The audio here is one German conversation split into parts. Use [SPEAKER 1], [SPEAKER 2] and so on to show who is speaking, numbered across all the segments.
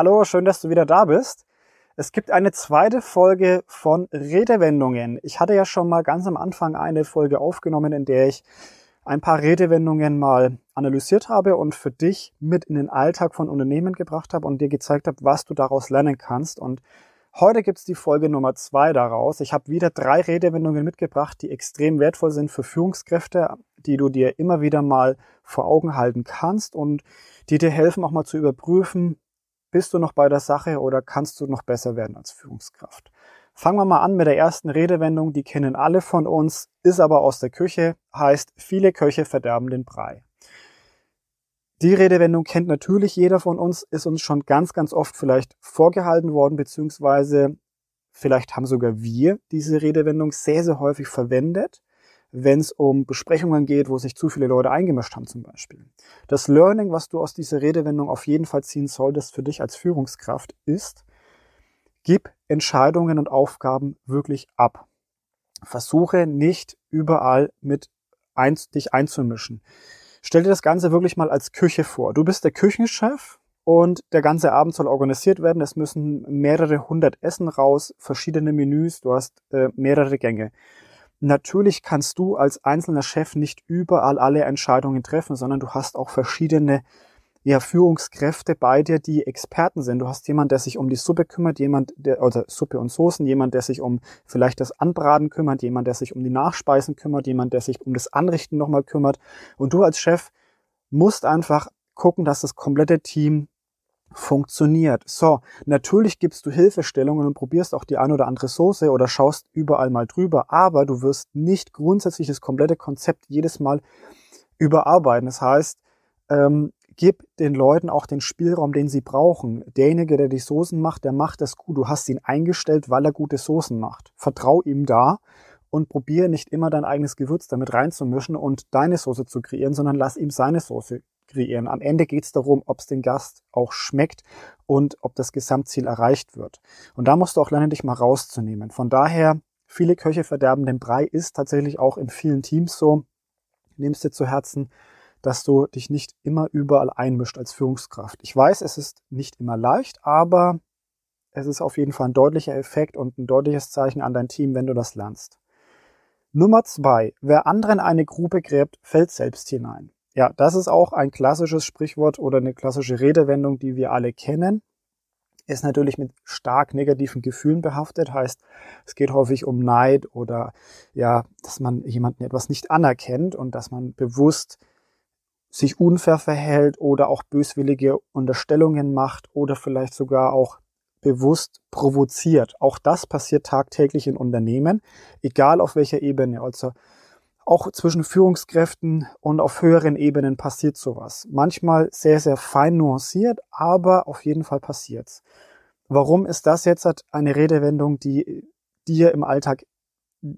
[SPEAKER 1] Hallo, schön, dass du wieder da bist. Es gibt eine zweite Folge von Redewendungen. Ich hatte ja schon mal ganz am Anfang eine Folge aufgenommen, in der ich ein paar Redewendungen mal analysiert habe und für dich mit in den Alltag von Unternehmen gebracht habe und dir gezeigt habe, was du daraus lernen kannst. Und heute gibt's die Folge Nummer zwei daraus. Ich habe wieder drei Redewendungen mitgebracht, die extrem wertvoll sind für Führungskräfte, die du dir immer wieder mal vor Augen halten kannst und die dir helfen, auch mal zu überprüfen, bist du noch bei der Sache oder kannst du noch besser werden als Führungskraft? Fangen wir mal an mit der ersten Redewendung, die kennen alle von uns, ist aber aus der Küche, heißt viele Köche verderben den Brei. Die Redewendung kennt natürlich jeder von uns, ist uns schon ganz, ganz oft vielleicht vorgehalten worden, beziehungsweise vielleicht haben sogar wir diese Redewendung sehr, sehr häufig verwendet wenn es um Besprechungen geht, wo sich zu viele Leute eingemischt haben zum Beispiel. Das Learning, was du aus dieser Redewendung auf jeden Fall ziehen solltest für dich als Führungskraft, ist, gib Entscheidungen und Aufgaben wirklich ab. Versuche nicht überall mit ein, dich einzumischen. Stell dir das Ganze wirklich mal als Küche vor. Du bist der Küchenchef und der ganze Abend soll organisiert werden. Es müssen mehrere hundert Essen raus, verschiedene Menüs, du hast äh, mehrere Gänge. Natürlich kannst du als einzelner Chef nicht überall alle Entscheidungen treffen, sondern du hast auch verschiedene ja, Führungskräfte bei dir, die Experten sind. Du hast jemand, der sich um die Suppe kümmert, jemand, der, oder Suppe und Soßen, jemand, der sich um vielleicht das Anbraten kümmert, jemand, der sich um die Nachspeisen kümmert, jemand, der sich um das Anrichten nochmal kümmert. Und du als Chef musst einfach gucken, dass das komplette Team funktioniert. So, natürlich gibst du Hilfestellungen und probierst auch die ein oder andere Soße oder schaust überall mal drüber, aber du wirst nicht grundsätzlich das komplette Konzept jedes Mal überarbeiten. Das heißt, ähm, gib den Leuten auch den Spielraum, den sie brauchen. Derjenige, der die Soßen macht, der macht das gut. Du hast ihn eingestellt, weil er gute Soßen macht. Vertrau ihm da und probiere nicht immer dein eigenes Gewürz damit reinzumischen und deine Soße zu kreieren, sondern lass ihm seine Soße kreieren. Am Ende geht es darum, ob es den Gast auch schmeckt und ob das Gesamtziel erreicht wird. Und da musst du auch lernen, dich mal rauszunehmen. Von daher, viele Köche verderben den Brei ist tatsächlich auch in vielen Teams so. Nimmst dir zu Herzen, dass du dich nicht immer überall einmischt als Führungskraft. Ich weiß, es ist nicht immer leicht, aber es ist auf jeden Fall ein deutlicher Effekt und ein deutliches Zeichen an dein Team, wenn du das lernst. Nummer zwei. Wer anderen eine Grube gräbt, fällt selbst hinein. Ja, das ist auch ein klassisches Sprichwort oder eine klassische Redewendung, die wir alle kennen. Ist natürlich mit stark negativen Gefühlen behaftet, heißt, es geht häufig um Neid oder ja, dass man jemanden etwas nicht anerkennt und dass man bewusst sich unfair verhält oder auch böswillige Unterstellungen macht oder vielleicht sogar auch bewusst provoziert. Auch das passiert tagtäglich in Unternehmen, egal auf welcher Ebene. Also auch zwischen Führungskräften und auf höheren Ebenen passiert sowas. Manchmal sehr, sehr fein nuanciert, aber auf jeden Fall passiert's. Warum ist das jetzt eine Redewendung, die dir im Alltag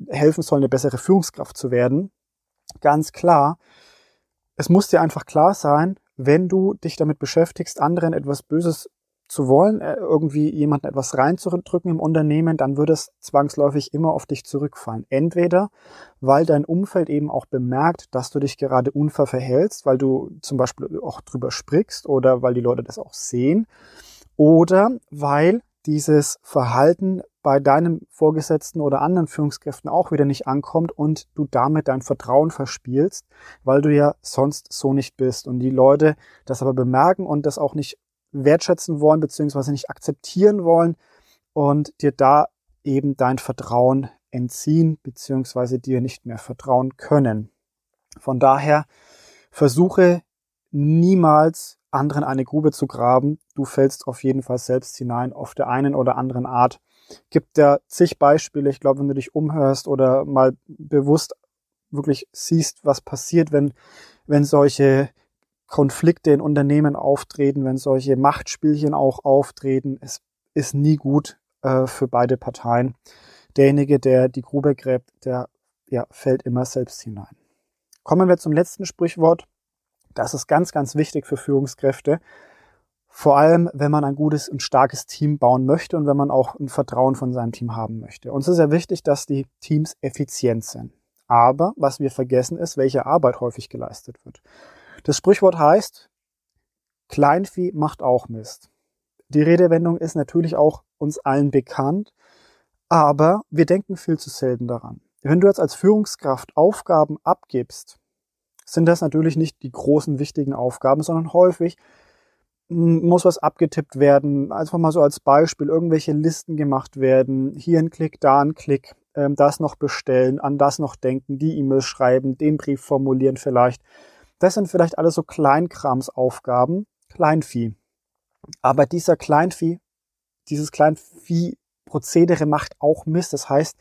[SPEAKER 1] helfen soll, eine bessere Führungskraft zu werden? Ganz klar. Es muss dir einfach klar sein, wenn du dich damit beschäftigst, anderen etwas Böses zu wollen, äh, irgendwie jemanden etwas reinzudrücken im Unternehmen, dann würde es zwangsläufig immer auf dich zurückfallen. Entweder, weil dein Umfeld eben auch bemerkt, dass du dich gerade unfair verhältst, weil du zum Beispiel auch drüber sprichst oder weil die Leute das auch sehen, oder weil dieses Verhalten bei deinem Vorgesetzten oder anderen Führungskräften auch wieder nicht ankommt und du damit dein Vertrauen verspielst, weil du ja sonst so nicht bist. Und die Leute das aber bemerken und das auch nicht wertschätzen wollen, beziehungsweise nicht akzeptieren wollen und dir da eben dein Vertrauen entziehen, beziehungsweise dir nicht mehr vertrauen können. Von daher versuche niemals anderen eine Grube zu graben. Du fällst auf jeden Fall selbst hinein auf der einen oder anderen Art. Gibt da zig Beispiele. Ich glaube, wenn du dich umhörst oder mal bewusst wirklich siehst, was passiert, wenn, wenn solche Konflikte in Unternehmen auftreten, wenn solche Machtspielchen auch auftreten. Es ist nie gut äh, für beide Parteien. Derjenige, der die Grube gräbt, der ja, fällt immer selbst hinein. Kommen wir zum letzten Sprichwort. Das ist ganz, ganz wichtig für Führungskräfte. Vor allem, wenn man ein gutes und starkes Team bauen möchte und wenn man auch ein Vertrauen von seinem Team haben möchte. Uns ist sehr wichtig, dass die Teams effizient sind. Aber was wir vergessen ist, welche Arbeit häufig geleistet wird. Das Sprichwort heißt, Kleinvieh macht auch Mist. Die Redewendung ist natürlich auch uns allen bekannt, aber wir denken viel zu selten daran. Wenn du jetzt als Führungskraft Aufgaben abgibst, sind das natürlich nicht die großen wichtigen Aufgaben, sondern häufig muss was abgetippt werden. Einfach mal so als Beispiel, irgendwelche Listen gemacht werden. Hier ein Klick, da ein Klick, ähm, das noch bestellen, an das noch denken, die E-Mail schreiben, den Brief formulieren vielleicht. Das sind vielleicht alles so Kleinkramsaufgaben, Kleinvieh. Aber dieser Kleinvieh, dieses Kleinvieh-Prozedere macht auch Mist. Das heißt,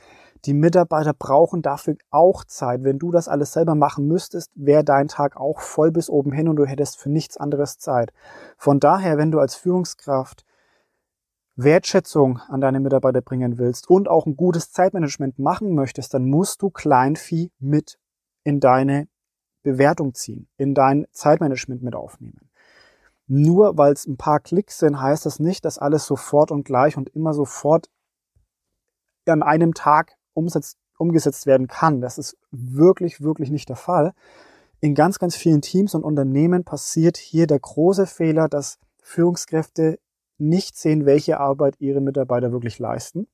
[SPEAKER 1] die Mitarbeiter brauchen dafür auch Zeit. Wenn du das alles selber machen müsstest, wäre dein Tag auch voll bis oben hin und du hättest für nichts anderes Zeit. Von daher, wenn du als Führungskraft Wertschätzung an deine Mitarbeiter bringen willst und auch ein gutes Zeitmanagement machen möchtest, dann musst du Kleinvieh mit in deine Bewertung ziehen, in dein Zeitmanagement mit aufnehmen. Nur weil es ein paar Klicks sind, heißt das nicht, dass alles sofort und gleich und immer sofort an einem Tag umsetzt, umgesetzt werden kann. Das ist wirklich, wirklich nicht der Fall. In ganz, ganz vielen Teams und Unternehmen passiert hier der große Fehler, dass Führungskräfte nicht sehen, welche Arbeit ihre Mitarbeiter wirklich leisten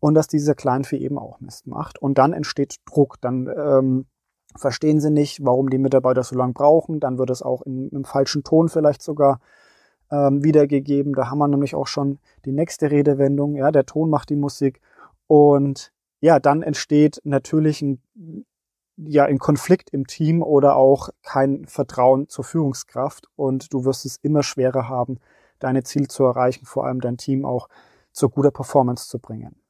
[SPEAKER 1] und dass dieser Kleinvieh eben auch Mist macht. Und dann entsteht Druck. Dann ähm, verstehen sie nicht, warum die Mitarbeiter so lange brauchen. Dann wird es auch in, im falschen Ton vielleicht sogar ähm, wiedergegeben. Da haben wir nämlich auch schon die nächste Redewendung. Ja, der Ton macht die Musik. Und ja, dann entsteht natürlich ein, ja, ein Konflikt im Team oder auch kein Vertrauen zur Führungskraft und du wirst es immer schwerer haben, deine Ziele zu erreichen, vor allem dein Team auch zu guter Performance zu bringen.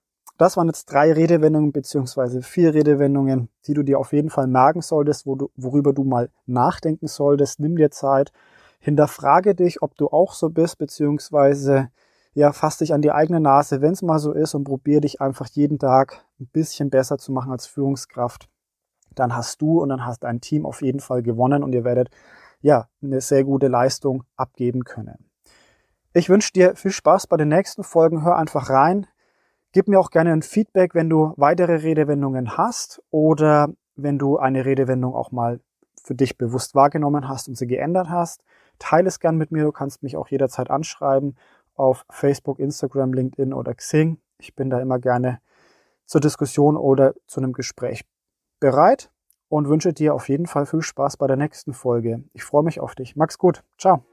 [SPEAKER 1] Das waren jetzt drei Redewendungen beziehungsweise vier Redewendungen, die du dir auf jeden Fall merken solltest, wo du, worüber du mal nachdenken solltest. Nimm dir Zeit, hinterfrage dich, ob du auch so bist, beziehungsweise ja, fass dich an die eigene Nase, wenn es mal so ist und probier dich einfach jeden Tag ein bisschen besser zu machen als Führungskraft. Dann hast du und dann hast dein Team auf jeden Fall gewonnen und ihr werdet ja eine sehr gute Leistung abgeben können. Ich wünsche dir viel Spaß bei den nächsten Folgen. Hör einfach rein. Gib mir auch gerne ein Feedback, wenn du weitere Redewendungen hast oder wenn du eine Redewendung auch mal für dich bewusst wahrgenommen hast und sie geändert hast. Teile es gern mit mir. Du kannst mich auch jederzeit anschreiben auf Facebook, Instagram, LinkedIn oder Xing. Ich bin da immer gerne zur Diskussion oder zu einem Gespräch bereit und wünsche dir auf jeden Fall viel Spaß bei der nächsten Folge. Ich freue mich auf dich. Max gut. Ciao.